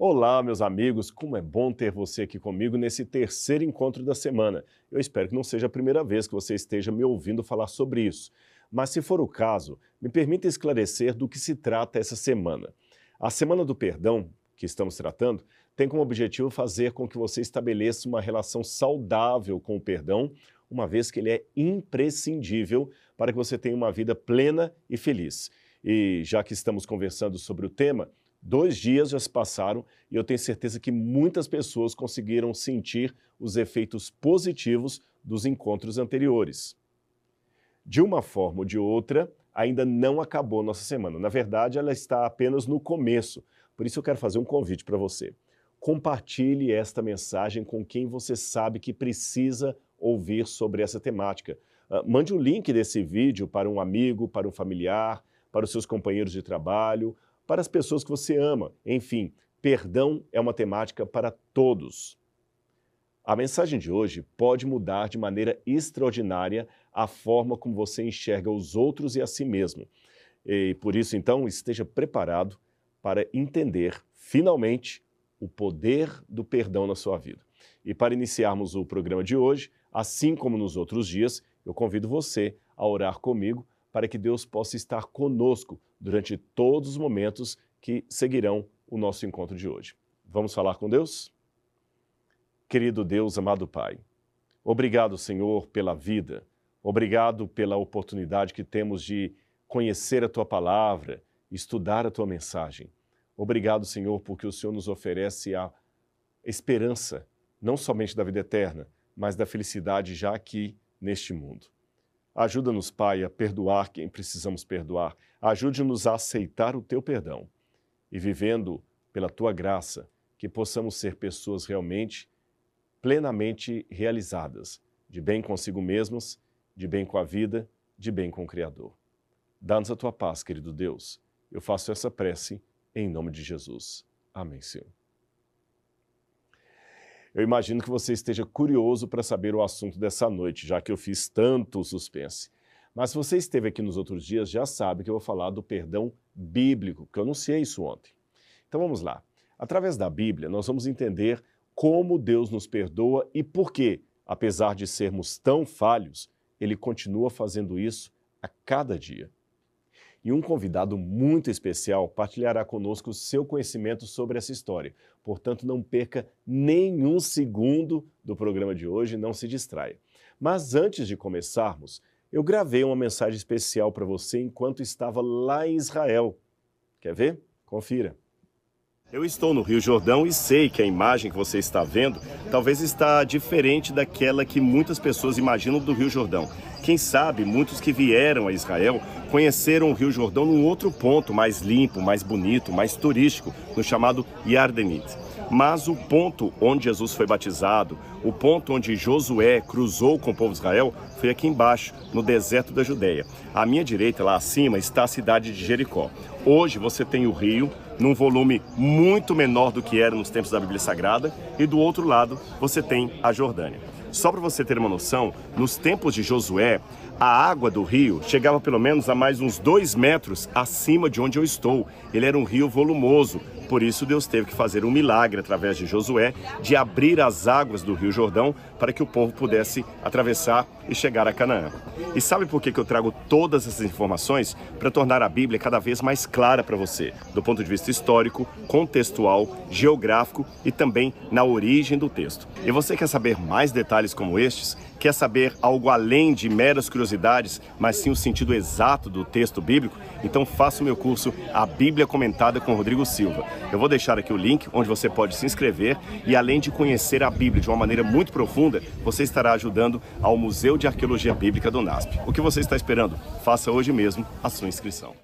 Olá, meus amigos, como é bom ter você aqui comigo nesse terceiro encontro da semana. Eu espero que não seja a primeira vez que você esteja me ouvindo falar sobre isso. Mas, se for o caso, me permita esclarecer do que se trata essa semana. A Semana do Perdão, que estamos tratando, tem como objetivo fazer com que você estabeleça uma relação saudável com o perdão, uma vez que ele é imprescindível para que você tenha uma vida plena e feliz. E já que estamos conversando sobre o tema, Dois dias já se passaram e eu tenho certeza que muitas pessoas conseguiram sentir os efeitos positivos dos encontros anteriores. De uma forma ou de outra, ainda não acabou nossa semana. Na verdade, ela está apenas no começo. Por isso eu quero fazer um convite para você. Compartilhe esta mensagem com quem você sabe que precisa ouvir sobre essa temática. Uh, mande o um link desse vídeo para um amigo, para um familiar, para os seus companheiros de trabalho, para as pessoas que você ama. Enfim, perdão é uma temática para todos. A mensagem de hoje pode mudar de maneira extraordinária a forma como você enxerga os outros e a si mesmo. E por isso, então, esteja preparado para entender, finalmente, o poder do perdão na sua vida. E para iniciarmos o programa de hoje, assim como nos outros dias, eu convido você a orar comigo para que Deus possa estar conosco durante todos os momentos que seguirão o nosso encontro de hoje. Vamos falar com Deus? Querido Deus, amado Pai, obrigado, Senhor, pela vida, obrigado pela oportunidade que temos de conhecer a Tua palavra, estudar a Tua mensagem. Obrigado, Senhor, porque o Senhor nos oferece a esperança, não somente da vida eterna, mas da felicidade já aqui neste mundo. Ajuda-nos, Pai, a perdoar quem precisamos perdoar. Ajude-nos a aceitar o teu perdão e, vivendo pela tua graça, que possamos ser pessoas realmente, plenamente realizadas, de bem consigo mesmos, de bem com a vida, de bem com o Criador. Dá-nos a tua paz, querido Deus. Eu faço essa prece em nome de Jesus. Amém, Senhor. Eu imagino que você esteja curioso para saber o assunto dessa noite, já que eu fiz tanto suspense. Mas se você esteve aqui nos outros dias, já sabe que eu vou falar do perdão bíblico, que eu anunciei isso ontem. Então vamos lá. Através da Bíblia, nós vamos entender como Deus nos perdoa e por que, apesar de sermos tão falhos, Ele continua fazendo isso a cada dia. E um convidado muito especial partilhará conosco seu conhecimento sobre essa história. Portanto, não perca nenhum segundo do programa de hoje, não se distraia. Mas antes de começarmos, eu gravei uma mensagem especial para você enquanto estava lá em Israel. Quer ver? Confira. Eu estou no Rio Jordão e sei que a imagem que você está vendo talvez está diferente daquela que muitas pessoas imaginam do Rio Jordão. Quem sabe muitos que vieram a Israel conheceram o Rio Jordão num outro ponto mais limpo, mais bonito, mais turístico, no chamado Yardenit. Mas o ponto onde Jesus foi batizado, o ponto onde Josué cruzou com o povo de Israel, foi aqui embaixo, no deserto da Judéia. À minha direita, lá acima, está a cidade de Jericó. Hoje você tem o rio, num volume muito menor do que era nos tempos da Bíblia Sagrada, e do outro lado você tem a Jordânia. Só para você ter uma noção, nos tempos de Josué, a água do rio chegava pelo menos a mais uns dois metros acima de onde eu estou. Ele era um rio volumoso, por isso, Deus teve que fazer um milagre através de Josué de abrir as águas do Rio Jordão para que o povo pudesse atravessar e chegar a Canaã. E sabe por que eu trago todas essas informações? Para tornar a Bíblia cada vez mais clara para você, do ponto de vista histórico, contextual, geográfico e também na origem do texto. E você quer saber mais detalhes como estes? Quer saber algo além de meras curiosidades, mas sim o sentido exato do texto bíblico? Então faça o meu curso A Bíblia Comentada com Rodrigo Silva. Eu vou deixar aqui o link onde você pode se inscrever e além de conhecer a Bíblia de uma maneira muito profunda, você estará ajudando ao Museu de Arqueologia Bíblica do NASP. O que você está esperando? Faça hoje mesmo a sua inscrição.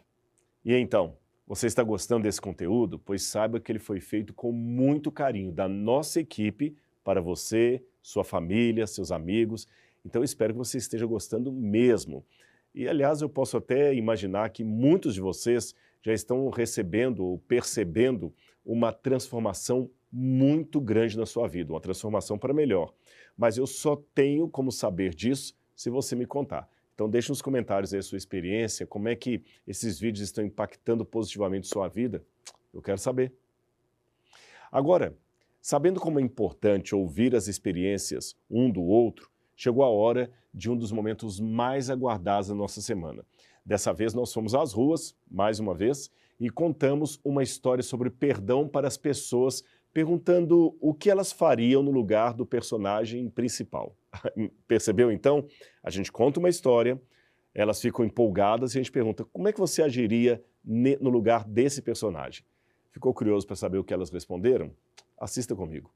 E então, você está gostando desse conteúdo? Pois saiba que ele foi feito com muito carinho da nossa equipe para você, sua família, seus amigos. Então espero que você esteja gostando mesmo. E aliás, eu posso até imaginar que muitos de vocês já estão recebendo ou percebendo uma transformação muito grande na sua vida, uma transformação para melhor. Mas eu só tenho como saber disso se você me contar. Então deixe nos comentários aí a sua experiência, como é que esses vídeos estão impactando positivamente sua vida. Eu quero saber. Agora, sabendo como é importante ouvir as experiências um do outro, chegou a hora de um dos momentos mais aguardados da nossa semana. Dessa vez nós fomos às ruas, mais uma vez, e contamos uma história sobre perdão para as pessoas, perguntando o que elas fariam no lugar do personagem principal. Percebeu então? A gente conta uma história, elas ficam empolgadas e a gente pergunta como é que você agiria no lugar desse personagem. Ficou curioso para saber o que elas responderam? Assista comigo.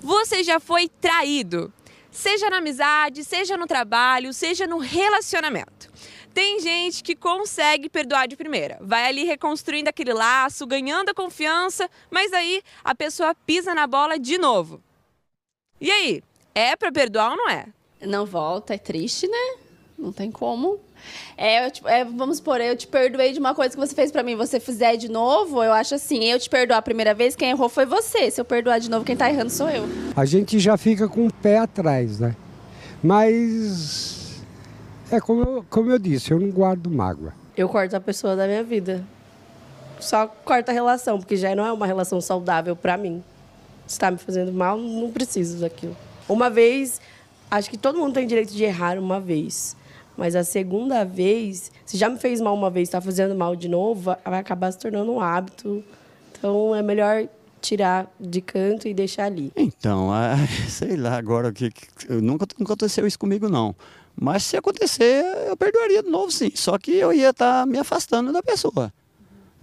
Você já foi traído? Seja na amizade, seja no trabalho, seja no relacionamento. Tem gente que consegue perdoar de primeira, vai ali reconstruindo aquele laço, ganhando a confiança, mas aí a pessoa pisa na bola de novo. E aí, é para perdoar ou não é? Não volta, é triste, né? Não tem como. É, te, é, vamos supor, eu te perdoei de uma coisa que você fez para mim, você fizer de novo, eu acho assim, eu te perdoar a primeira vez, quem errou foi você. Se eu perdoar de novo, quem tá errando sou eu. A gente já fica com o pé atrás, né? Mas é como eu, como eu disse, eu não guardo mágoa. Eu corto a pessoa da minha vida. Só corta a relação, porque já não é uma relação saudável para mim. Se tá me fazendo mal, não preciso daquilo. Uma vez, acho que todo mundo tem direito de errar uma vez. Mas a segunda vez, se já me fez mal uma vez, está fazendo mal de novo, vai acabar se tornando um hábito. Então é melhor tirar de canto e deixar ali. Então, sei lá agora que, nunca, nunca aconteceu isso comigo não. Mas se acontecer, eu perdoaria de novo, sim. Só que eu ia estar tá me afastando da pessoa.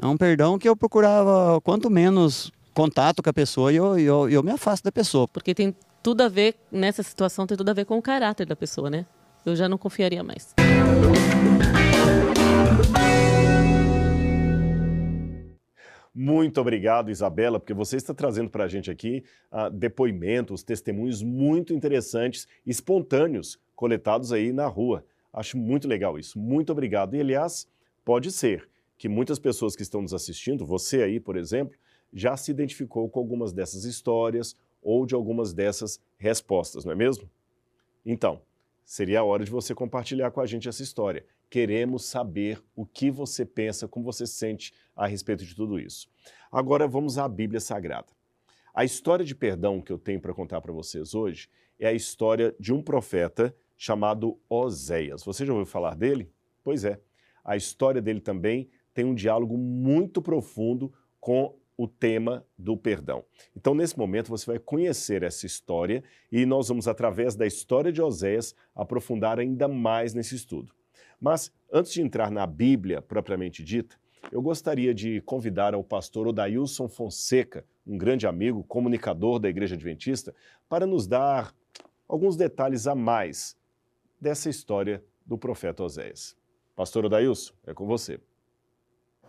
É um perdão que eu procurava quanto menos contato com a pessoa e eu, eu, eu me afasto da pessoa. Porque tem tudo a ver, nessa situação, tem tudo a ver com o caráter da pessoa, né? eu já não confiaria mais. Muito obrigado, Isabela, porque você está trazendo para a gente aqui uh, depoimentos, testemunhos muito interessantes, espontâneos, coletados aí na rua. Acho muito legal isso. Muito obrigado. E, aliás, pode ser que muitas pessoas que estão nos assistindo, você aí, por exemplo, já se identificou com algumas dessas histórias ou de algumas dessas respostas, não é mesmo? Então, seria a hora de você compartilhar com a gente essa história. Queremos saber o que você pensa, como você sente a respeito de tudo isso. Agora vamos à Bíblia Sagrada. A história de perdão que eu tenho para contar para vocês hoje é a história de um profeta chamado Oséias. Você já ouviu falar dele? Pois é. A história dele também tem um diálogo muito profundo com o tema do perdão. Então, nesse momento, você vai conhecer essa história e nós vamos, através da história de Oséias, aprofundar ainda mais nesse estudo. Mas, antes de entrar na Bíblia propriamente dita, eu gostaria de convidar ao pastor Odailson Fonseca, um grande amigo, comunicador da Igreja Adventista, para nos dar alguns detalhes a mais dessa história do profeta Oséias. Pastor Odailson, é com você.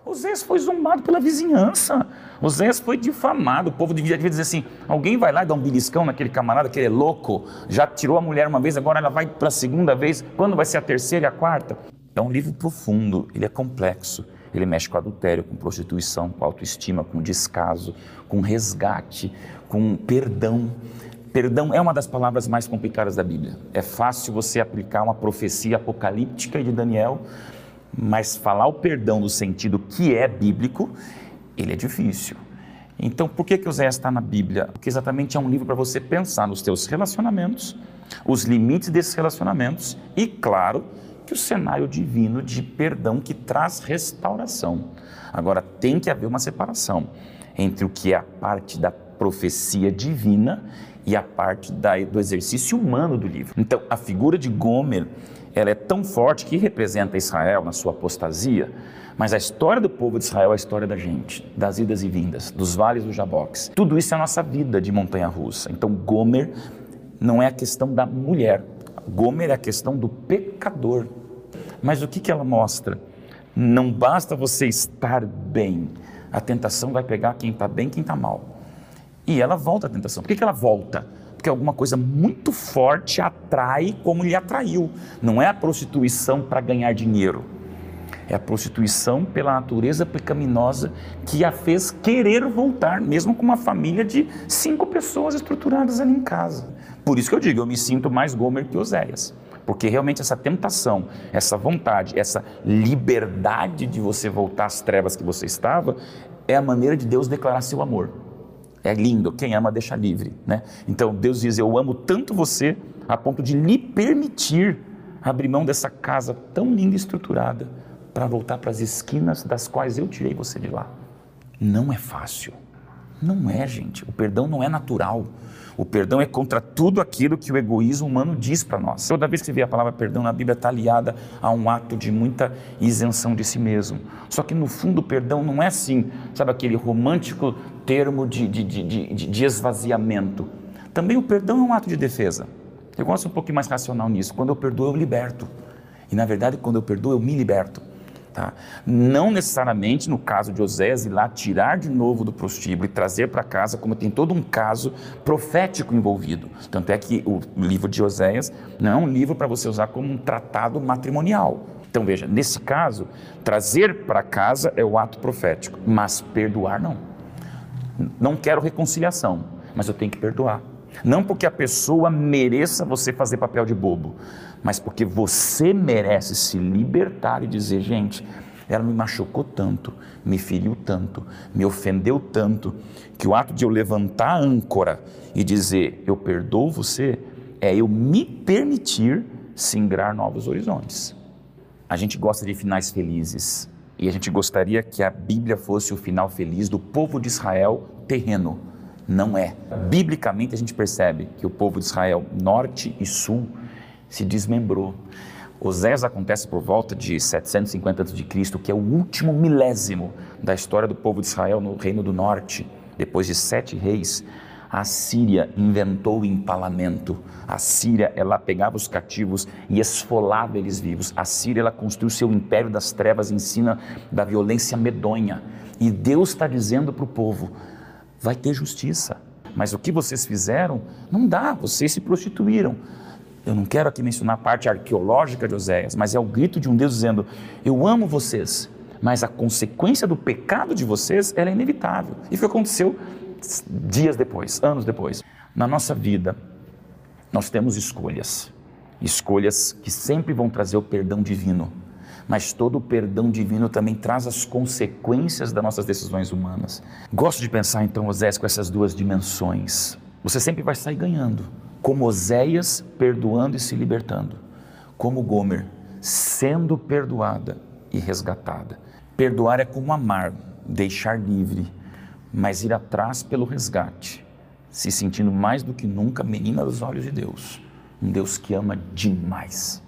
Osés foi zombado pela vizinhança. Osés foi difamado. O povo devia dizer assim: alguém vai lá e dá um beliscão naquele camarada que ele é louco, já tirou a mulher uma vez, agora ela vai para a segunda vez. Quando vai ser a terceira e a quarta? É um livro profundo, ele é complexo. Ele mexe com adultério, com prostituição, com autoestima, com descaso, com resgate, com perdão. Perdão é uma das palavras mais complicadas da Bíblia. É fácil você aplicar uma profecia apocalíptica de Daniel mas falar o perdão no sentido que é bíblico, ele é difícil. Então, por que, que Zé está na Bíblia? Porque exatamente é um livro para você pensar nos teus relacionamentos, os limites desses relacionamentos e, claro, que o cenário divino de perdão que traz restauração. Agora, tem que haver uma separação entre o que é a parte da profecia divina e a parte da, do exercício humano do livro. Então, a figura de Gomer ela é tão forte que representa Israel na sua apostasia, mas a história do povo de Israel é a história da gente, das idas e vindas, dos vales do Jaboques. Tudo isso é a nossa vida de montanha russa. Então, Gomer não é a questão da mulher, Gomer é a questão do pecador. Mas o que, que ela mostra? Não basta você estar bem, a tentação vai pegar quem está bem, quem está mal. E ela volta à tentação. Por que, que ela volta? porque alguma coisa muito forte atrai como lhe atraiu. Não é a prostituição para ganhar dinheiro. É a prostituição pela natureza pecaminosa que a fez querer voltar, mesmo com uma família de cinco pessoas estruturadas ali em casa. Por isso que eu digo, eu me sinto mais Gomer que Oséias. Porque realmente essa tentação, essa vontade, essa liberdade de você voltar às trevas que você estava, é a maneira de Deus declarar seu amor. É lindo, quem ama deixa livre, né? Então Deus diz: Eu amo tanto você a ponto de lhe permitir abrir mão dessa casa tão linda e estruturada para voltar para as esquinas das quais eu tirei você de lá. Não é fácil. Não é, gente. O perdão não é natural. O perdão é contra tudo aquilo que o egoísmo humano diz para nós. Toda vez que vê a palavra perdão na Bíblia, está aliada a um ato de muita isenção de si mesmo. Só que no fundo, o perdão não é assim, sabe, aquele romântico termo de, de, de, de, esvaziamento. Também o perdão é um ato de defesa. Eu gosto um pouquinho mais racional nisso. Quando eu perdoo, eu liberto. E na verdade, quando eu perdoo, eu me liberto. Tá? Não necessariamente, no caso de Osés, ir lá tirar de novo do prostíbulo e trazer para casa, como tem todo um caso profético envolvido. Tanto é que o livro de Oséias não é um livro para você usar como um tratado matrimonial. Então veja, nesse caso, trazer para casa é o ato profético, mas perdoar não. Não quero reconciliação, mas eu tenho que perdoar. Não porque a pessoa mereça você fazer papel de bobo, mas porque você merece se libertar e dizer, gente, ela me machucou tanto, me feriu tanto, me ofendeu tanto, que o ato de eu levantar a âncora e dizer, eu perdoo você, é eu me permitir singrar novos horizontes. A gente gosta de finais felizes e a gente gostaria que a Bíblia fosse o final feliz do povo de Israel terreno. Não é. Biblicamente a gente percebe que o povo de Israel, norte e sul, se desmembrou. Osés acontece por volta de 750 a.C., que é o último milésimo da história do povo de Israel no Reino do Norte. Depois de sete reis, a Síria inventou o empalamento. A Síria, ela pegava os cativos e esfolava eles vivos. A Síria, ela construiu seu império das trevas em cima da violência medonha. E Deus está dizendo para o povo: vai ter justiça. Mas o que vocês fizeram não dá, vocês se prostituíram. Eu não quero aqui mencionar a parte arqueológica de Oséias, mas é o grito de um Deus dizendo: Eu amo vocês, mas a consequência do pecado de vocês é inevitável. E foi o que aconteceu dias depois, anos depois. Na nossa vida, nós temos escolhas. Escolhas que sempre vão trazer o perdão divino. Mas todo o perdão divino também traz as consequências das nossas decisões humanas. Gosto de pensar então, Oséias, com essas duas dimensões. Você sempre vai sair ganhando como Oséias perdoando e se libertando, como Gomer sendo perdoada e resgatada. Perdoar é como amar, deixar livre, mas ir atrás pelo resgate, se sentindo mais do que nunca menina dos olhos de Deus, um Deus que ama demais.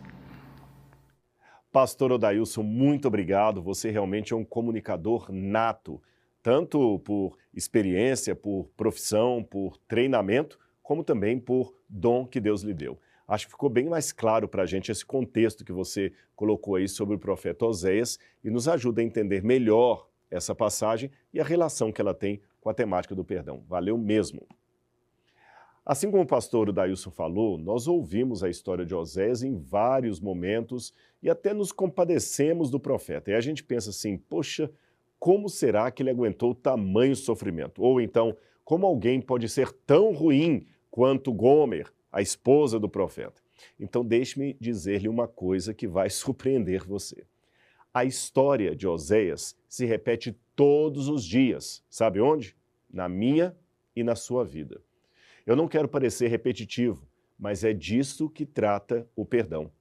Pastor Odailson, muito obrigado. Você realmente é um comunicador nato, tanto por experiência, por profissão, por treinamento, como também por dom que Deus lhe deu. Acho que ficou bem mais claro para a gente esse contexto que você colocou aí sobre o profeta Oséias e nos ajuda a entender melhor essa passagem e a relação que ela tem com a temática do perdão. Valeu mesmo! Assim como o pastor Dailson falou, nós ouvimos a história de Oséias em vários momentos e até nos compadecemos do profeta. E a gente pensa assim, poxa, como será que ele aguentou tamanho sofrimento? Ou então, como alguém pode ser tão ruim quanto Gomer, a esposa do profeta. Então, deixe-me dizer-lhe uma coisa que vai surpreender você. A história de Oséias se repete todos os dias. Sabe onde? Na minha e na sua vida. Eu não quero parecer repetitivo, mas é disso que trata o perdão.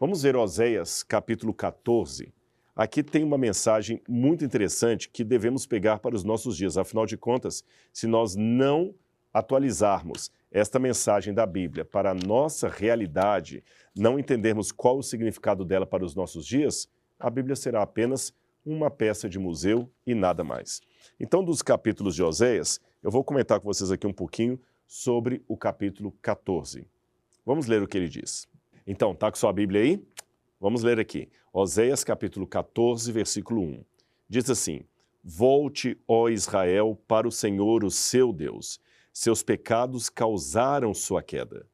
Vamos ver Oséias, capítulo 14. Aqui tem uma mensagem muito interessante que devemos pegar para os nossos dias. Afinal de contas, se nós não atualizarmos esta mensagem da Bíblia para a nossa realidade, não entendermos qual o significado dela para os nossos dias, a Bíblia será apenas uma peça de museu e nada mais. Então, dos capítulos de Oséias, eu vou comentar com vocês aqui um pouquinho sobre o capítulo 14. Vamos ler o que ele diz. Então, tá com sua Bíblia aí? Vamos ler aqui. Oséias capítulo 14, versículo 1. Diz assim: Volte, ó Israel, para o Senhor, o seu Deus seus pecados causaram sua queda.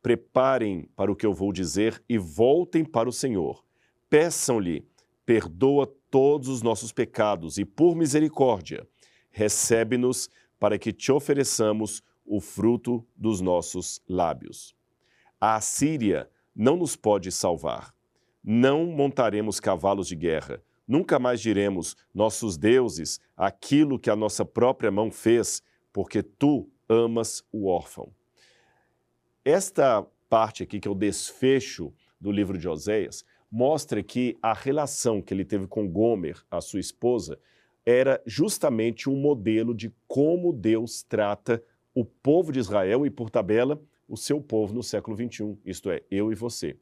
Preparem para o que eu vou dizer e voltem para o Senhor. Peçam-lhe, perdoa todos os nossos pecados e, por misericórdia, recebe-nos para que te ofereçamos o fruto dos nossos lábios. A Assíria não nos pode salvar. Não montaremos cavalos de guerra. Nunca mais diremos, nossos deuses, aquilo que a nossa própria mão fez, porque tu amas o órfão. Esta parte aqui, que é o desfecho do livro de Oséias, mostra que a relação que ele teve com Gomer, a sua esposa, era justamente um modelo de como Deus trata o povo de Israel e, por tabela, o seu povo no século XXI, isto é, eu e você.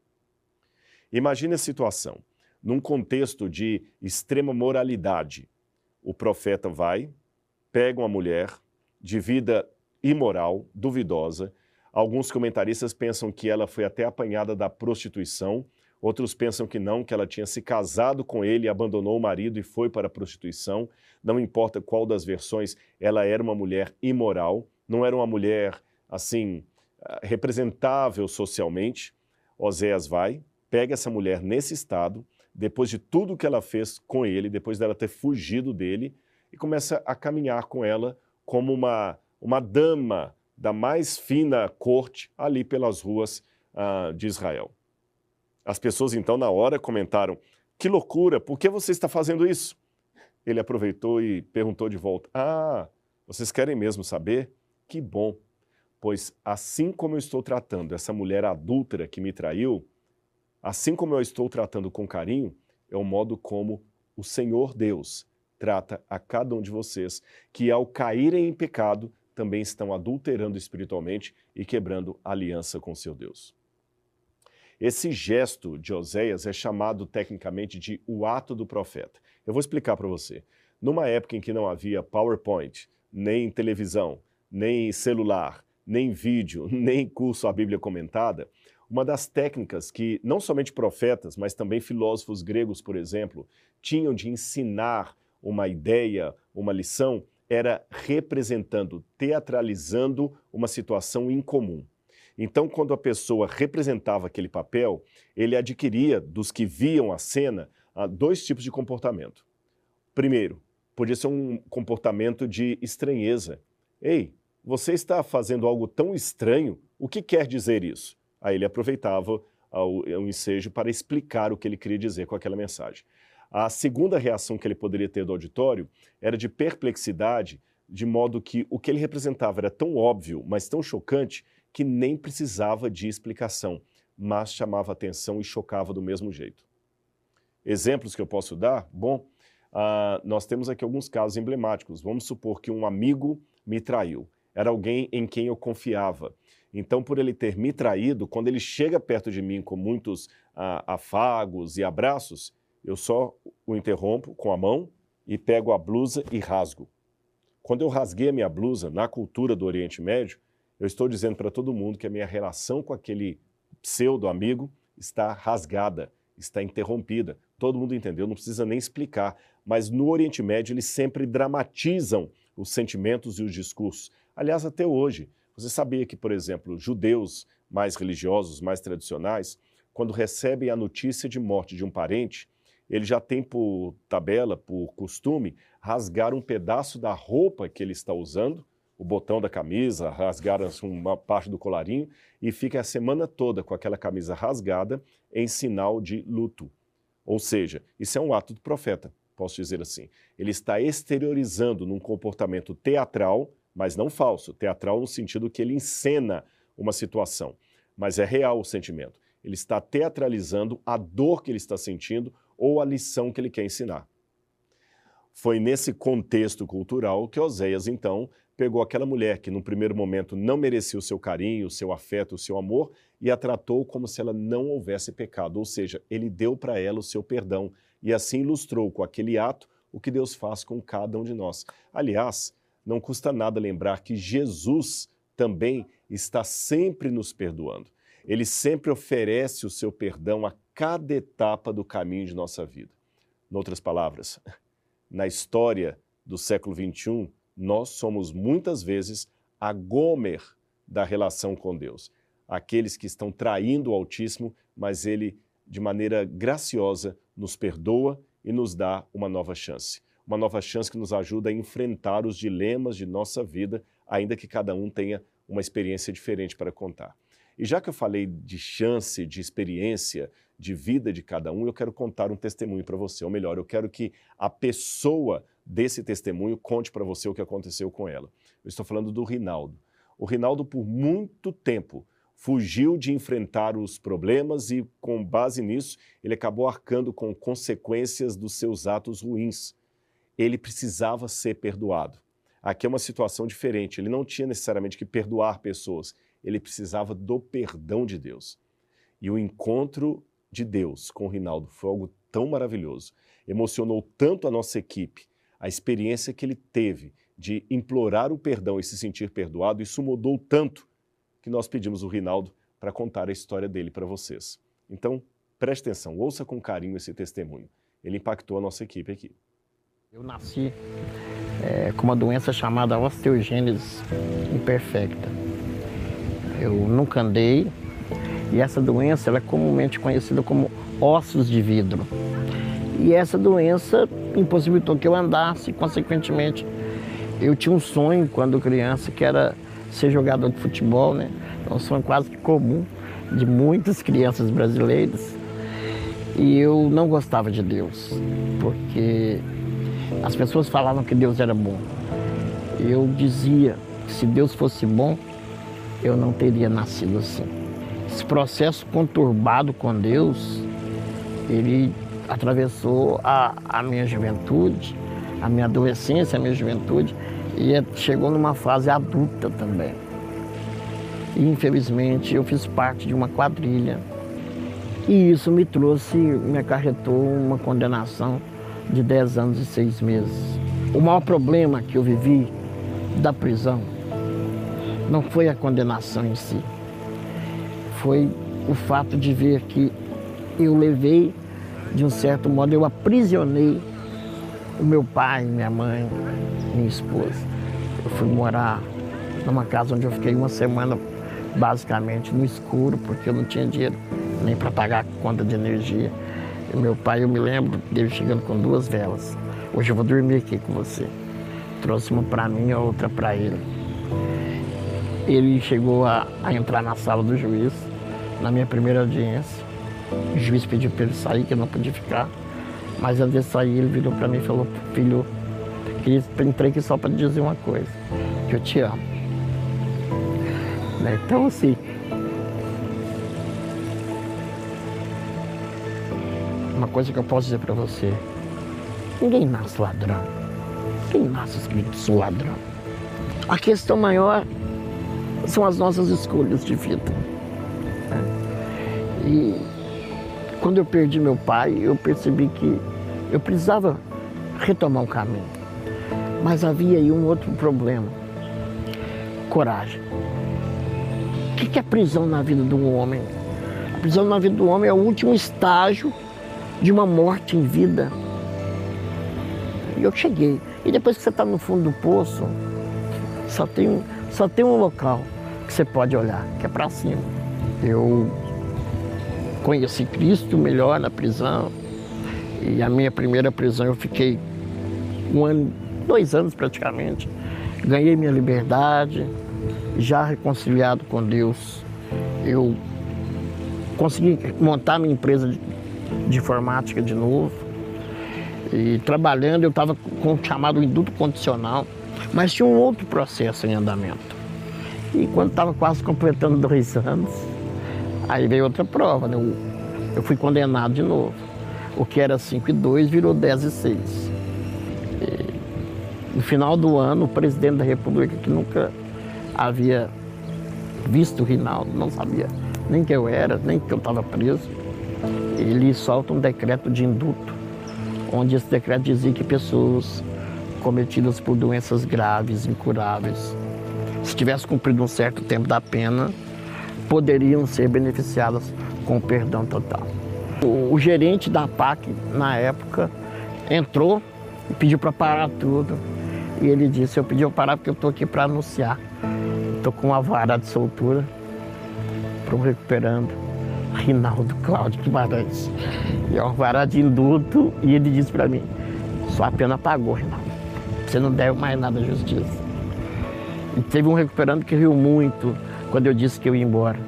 Imagine a situação. Num contexto de extrema moralidade, o profeta vai, pega uma mulher de vida imoral, duvidosa. Alguns comentaristas pensam que ela foi até apanhada da prostituição, outros pensam que não, que ela tinha se casado com ele, abandonou o marido e foi para a prostituição. Não importa qual das versões, ela era uma mulher imoral, não era uma mulher assim ah, representável socialmente. Oséias vai, pega essa mulher nesse estado, depois de tudo que ela fez com ele, depois dela ter fugido dele, e começa a caminhar com ela como uma, uma dama da mais fina corte ali pelas ruas uh, de Israel. As pessoas então, na hora, comentaram: Que loucura, por que você está fazendo isso? Ele aproveitou e perguntou de volta: Ah, vocês querem mesmo saber? Que bom, pois assim como eu estou tratando essa mulher adúltera que me traiu, assim como eu estou tratando com carinho, é o modo como o Senhor Deus trata a cada um de vocês, que ao caírem em pecado, também estão adulterando espiritualmente e quebrando aliança com seu Deus. Esse gesto de Oséias é chamado tecnicamente de o ato do profeta. Eu vou explicar para você. Numa época em que não havia PowerPoint, nem televisão, nem celular, nem vídeo, nem curso à Bíblia comentada, uma das técnicas que não somente profetas, mas também filósofos gregos, por exemplo, tinham de ensinar uma ideia, uma lição, era representando, teatralizando uma situação incomum. Então, quando a pessoa representava aquele papel, ele adquiria, dos que viam a cena, ah, dois tipos de comportamento. Primeiro, podia ser um comportamento de estranheza. Ei, você está fazendo algo tão estranho, o que quer dizer isso? Aí ele aproveitava ah, o ensejo para explicar o que ele queria dizer com aquela mensagem. A segunda reação que ele poderia ter do auditório era de perplexidade, de modo que o que ele representava era tão óbvio, mas tão chocante, que nem precisava de explicação, mas chamava atenção e chocava do mesmo jeito. Exemplos que eu posso dar? Bom, uh, nós temos aqui alguns casos emblemáticos. Vamos supor que um amigo me traiu. Era alguém em quem eu confiava. Então, por ele ter me traído, quando ele chega perto de mim com muitos uh, afagos e abraços, eu só o interrompo com a mão e pego a blusa e rasgo. Quando eu rasguei a minha blusa na cultura do Oriente Médio, eu estou dizendo para todo mundo que a minha relação com aquele pseudo amigo está rasgada, está interrompida. Todo mundo entendeu, não precisa nem explicar. Mas no Oriente Médio eles sempre dramatizam os sentimentos e os discursos. Aliás, até hoje. Você sabia que, por exemplo, judeus mais religiosos, mais tradicionais, quando recebem a notícia de morte de um parente, ele já tem por tabela, por costume, rasgar um pedaço da roupa que ele está usando, o botão da camisa, rasgar uma parte do colarinho e fica a semana toda com aquela camisa rasgada em sinal de luto. Ou seja, isso é um ato do profeta, posso dizer assim. Ele está exteriorizando num comportamento teatral, mas não falso, teatral no sentido que ele encena uma situação, mas é real o sentimento. Ele está teatralizando a dor que ele está sentindo ou a lição que ele quer ensinar. Foi nesse contexto cultural que Oséias, então, pegou aquela mulher que, no primeiro momento, não merecia o seu carinho, o seu afeto, o seu amor, e a tratou como se ela não houvesse pecado, ou seja, ele deu para ela o seu perdão e assim ilustrou com aquele ato o que Deus faz com cada um de nós. Aliás, não custa nada lembrar que Jesus também está sempre nos perdoando. Ele sempre oferece o seu perdão a cada etapa do caminho de nossa vida. Em outras palavras, na história do século XXI, nós somos muitas vezes a Gomer da relação com Deus. Aqueles que estão traindo o Altíssimo, mas Ele, de maneira graciosa, nos perdoa e nos dá uma nova chance. Uma nova chance que nos ajuda a enfrentar os dilemas de nossa vida, ainda que cada um tenha uma experiência diferente para contar. E já que eu falei de chance, de experiência, de vida de cada um, eu quero contar um testemunho para você. Ou melhor, eu quero que a pessoa desse testemunho conte para você o que aconteceu com ela. Eu estou falando do Rinaldo. O Rinaldo, por muito tempo, fugiu de enfrentar os problemas e, com base nisso, ele acabou arcando com consequências dos seus atos ruins. Ele precisava ser perdoado. Aqui é uma situação diferente. Ele não tinha necessariamente que perdoar pessoas, ele precisava do perdão de Deus. E o encontro de Deus com o Rinaldo foi algo tão maravilhoso, emocionou tanto a nossa equipe, a experiência que ele teve de implorar o perdão e se sentir perdoado, isso mudou tanto que nós pedimos o Rinaldo para contar a história dele para vocês. Então, preste atenção, ouça com carinho esse testemunho. Ele impactou a nossa equipe aqui. Eu nasci é, com uma doença chamada osteogênese imperfecta. Eu nunca andei e essa doença ela é comumente conhecida como ossos de vidro. E essa doença impossibilitou que eu andasse, e, consequentemente, eu tinha um sonho quando criança que era ser jogador de futebol, né? É um sonho quase que comum de muitas crianças brasileiras. E eu não gostava de Deus, porque as pessoas falavam que Deus era bom. Eu dizia que se Deus fosse bom, eu não teria nascido assim. Esse processo conturbado com Deus, ele atravessou a, a minha juventude, a minha adolescência, a minha juventude, e é, chegou numa fase adulta também. E infelizmente eu fiz parte de uma quadrilha. E isso me trouxe, me acarretou uma condenação de 10 anos e 6 meses. O maior problema que eu vivi da prisão não foi a condenação em si, foi o fato de ver que eu levei, de um certo modo, eu aprisionei o meu pai, minha mãe, minha esposa. Eu fui morar numa casa onde eu fiquei uma semana basicamente no escuro, porque eu não tinha dinheiro nem para pagar a conta de energia. E meu pai, eu me lembro dele chegando com duas velas. Hoje eu vou dormir aqui com você. Trouxe uma para mim e outra para ele. Ele chegou a, a entrar na sala do juiz, na minha primeira audiência. O juiz pediu para ele sair, que eu não podia ficar. Mas antes de sair, ele virou para mim e falou, filho, entrei aqui só para te dizer uma coisa, que eu te amo. Né? Então, assim, uma coisa que eu posso dizer para você, ninguém nasce ladrão. Quem nasce escrito ladrão? A questão maior são as nossas escolhas de vida. Né? E quando eu perdi meu pai, eu percebi que eu precisava retomar um caminho. Mas havia aí um outro problema: coragem. O que é prisão na vida de um homem? A prisão na vida do homem é o último estágio de uma morte em vida. E eu cheguei. E depois que você está no fundo do poço, só tem, só tem um local que você pode olhar, que é para cima. Eu conheci Cristo melhor na prisão. E a minha primeira prisão eu fiquei um ano, dois anos praticamente. Ganhei minha liberdade, já reconciliado com Deus. Eu consegui montar minha empresa de, de informática de novo. E trabalhando, eu estava com o chamado induto condicional, mas tinha um outro processo em andamento. E quando estava quase completando dois anos, aí veio outra prova, né? eu, fui condenado de novo. O que era 5 e 2 virou 10 e 6. E, no final do ano, o presidente da República, que nunca havia visto o Rinaldo, não sabia nem que eu era, nem que eu estava preso, ele solta um decreto de induto, onde esse decreto dizia que pessoas cometidas por doenças graves, incuráveis, se tivesse cumprido um certo tempo da pena, poderiam ser beneficiadas com perdão total. O, o gerente da PAC, na época, entrou e pediu para parar tudo. E ele disse, eu pedi para parar porque eu estou aqui para anunciar. Estou com uma vara de soltura para recuperando Rinaldo Cláudio Guimarães. E é uma vara de indulto e ele disse para mim, sua pena pagou, Rinaldo. Você não deve mais nada à justiça. Teve um recuperando que riu muito quando eu disse que eu ia embora.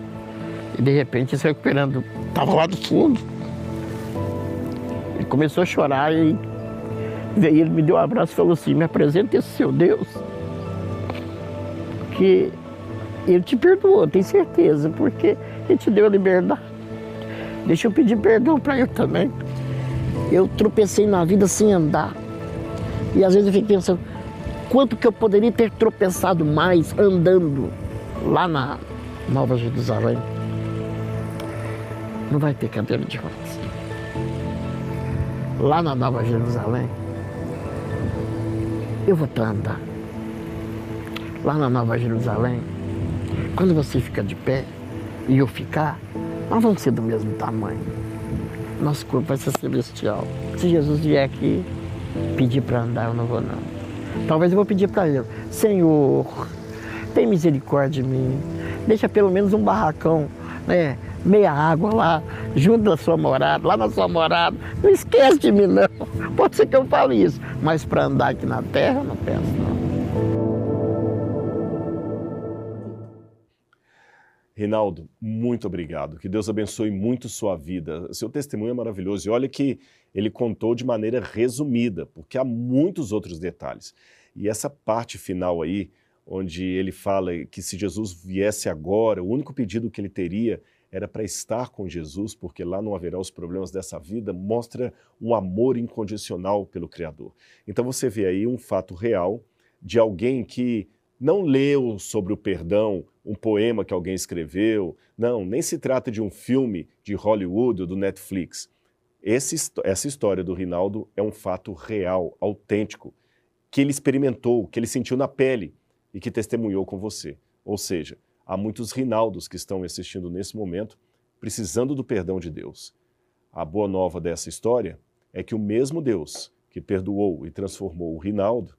E de repente, se recuperando, estava lá do fundo. Ele começou a chorar e veio, ele me deu um abraço e falou assim, me apresenta esse seu Deus. Que ele te perdoou, tenho certeza, porque ele te deu a liberdade. Deixa eu pedir perdão para ele também. Eu tropecei na vida sem andar. E às vezes eu fico pensando, quanto que eu poderia ter tropeçado mais andando lá na Nova Jerusalém? Não vai ter cadeira de rodas. Lá na Nova Jerusalém, eu vou para andar. Lá na Nova Jerusalém, quando você fica de pé e eu ficar, nós vamos ser do mesmo tamanho. Nosso corpo vai ser celestial. Se Jesus vier aqui pedir para andar, eu não vou não. Talvez eu vou pedir para ele, Senhor, tem misericórdia de mim. Deixa pelo menos um barracão, né? Meia água lá, junto da sua morada, lá na sua morada. Não esquece de mim, não. Pode ser que eu fale isso, mas para andar aqui na terra, eu não penso, não. Rinaldo, muito obrigado. Que Deus abençoe muito sua vida. Seu testemunho é maravilhoso. E olha que ele contou de maneira resumida, porque há muitos outros detalhes. E essa parte final aí, onde ele fala que se Jesus viesse agora, o único pedido que ele teria era para estar com Jesus, porque lá não haverá os problemas dessa vida, mostra um amor incondicional pelo Criador. Então você vê aí um fato real de alguém que não leu sobre o perdão um poema que alguém escreveu, não, nem se trata de um filme de Hollywood ou do Netflix. Esse, essa história do Rinaldo é um fato real, autêntico, que ele experimentou, que ele sentiu na pele e que testemunhou com você. Ou seja, há muitos Rinaldos que estão assistindo nesse momento precisando do perdão de Deus. A boa nova dessa história é que o mesmo Deus que perdoou e transformou o Rinaldo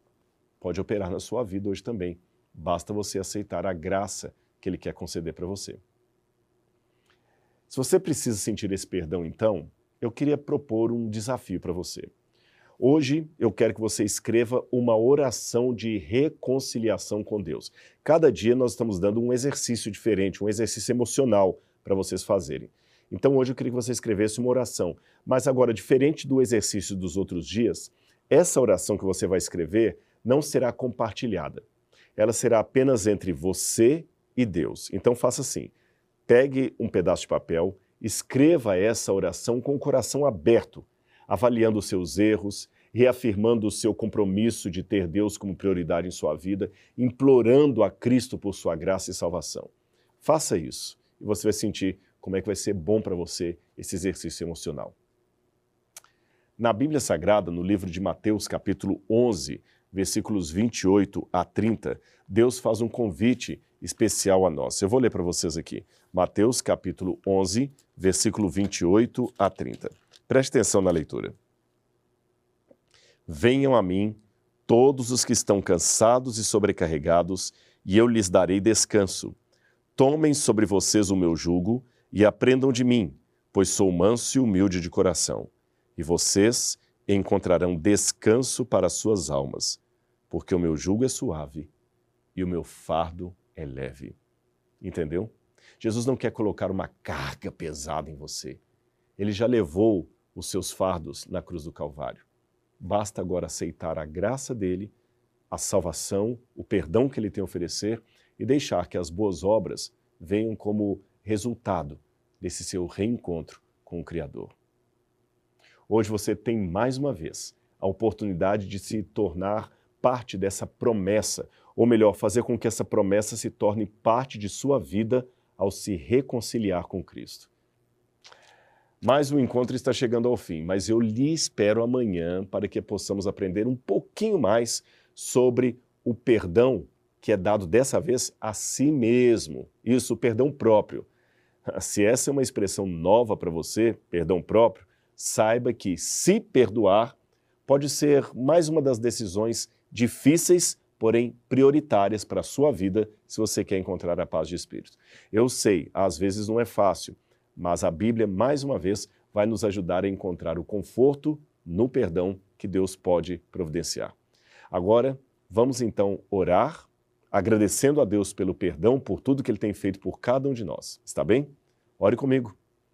pode operar na sua vida hoje também. Basta você aceitar a graça que Ele quer conceder para você. Se você precisa sentir esse perdão, então, eu queria propor um desafio para você. Hoje eu quero que você escreva uma oração de reconciliação com Deus. Cada dia nós estamos dando um exercício diferente, um exercício emocional para vocês fazerem. Então hoje eu queria que você escrevesse uma oração. Mas agora, diferente do exercício dos outros dias, essa oração que você vai escrever não será compartilhada. Ela será apenas entre você e Deus. Então faça assim: pegue um pedaço de papel, escreva essa oração com o coração aberto, avaliando os seus erros, reafirmando o seu compromisso de ter Deus como prioridade em sua vida, implorando a Cristo por sua graça e salvação. Faça isso e você vai sentir como é que vai ser bom para você esse exercício emocional. Na Bíblia Sagrada, no livro de Mateus, capítulo 11, versículos 28 a 30, Deus faz um convite especial a nós. Eu vou ler para vocês aqui. Mateus capítulo 11, versículo 28 a 30. Preste atenção na leitura. Venham a mim todos os que estão cansados e sobrecarregados, e eu lhes darei descanso. Tomem sobre vocês o meu jugo e aprendam de mim, pois sou manso e humilde de coração, e vocês encontrarão descanso para as suas almas porque o meu jugo é suave e o meu fardo é leve. Entendeu? Jesus não quer colocar uma carga pesada em você. Ele já levou os seus fardos na cruz do Calvário. Basta agora aceitar a graça dele, a salvação, o perdão que ele tem a oferecer e deixar que as boas obras venham como resultado desse seu reencontro com o Criador. Hoje você tem mais uma vez a oportunidade de se tornar parte dessa promessa, ou melhor, fazer com que essa promessa se torne parte de sua vida ao se reconciliar com Cristo. Mais um encontro está chegando ao fim, mas eu lhe espero amanhã para que possamos aprender um pouquinho mais sobre o perdão que é dado dessa vez a si mesmo. Isso, o perdão próprio. Se essa é uma expressão nova para você, perdão próprio, saiba que se perdoar pode ser mais uma das decisões difíceis, porém prioritárias para a sua vida, se você quer encontrar a paz de espírito. Eu sei, às vezes não é fácil, mas a Bíblia, mais uma vez, vai nos ajudar a encontrar o conforto no perdão que Deus pode providenciar. Agora, vamos então orar, agradecendo a Deus pelo perdão, por tudo que Ele tem feito por cada um de nós. Está bem? Ore comigo.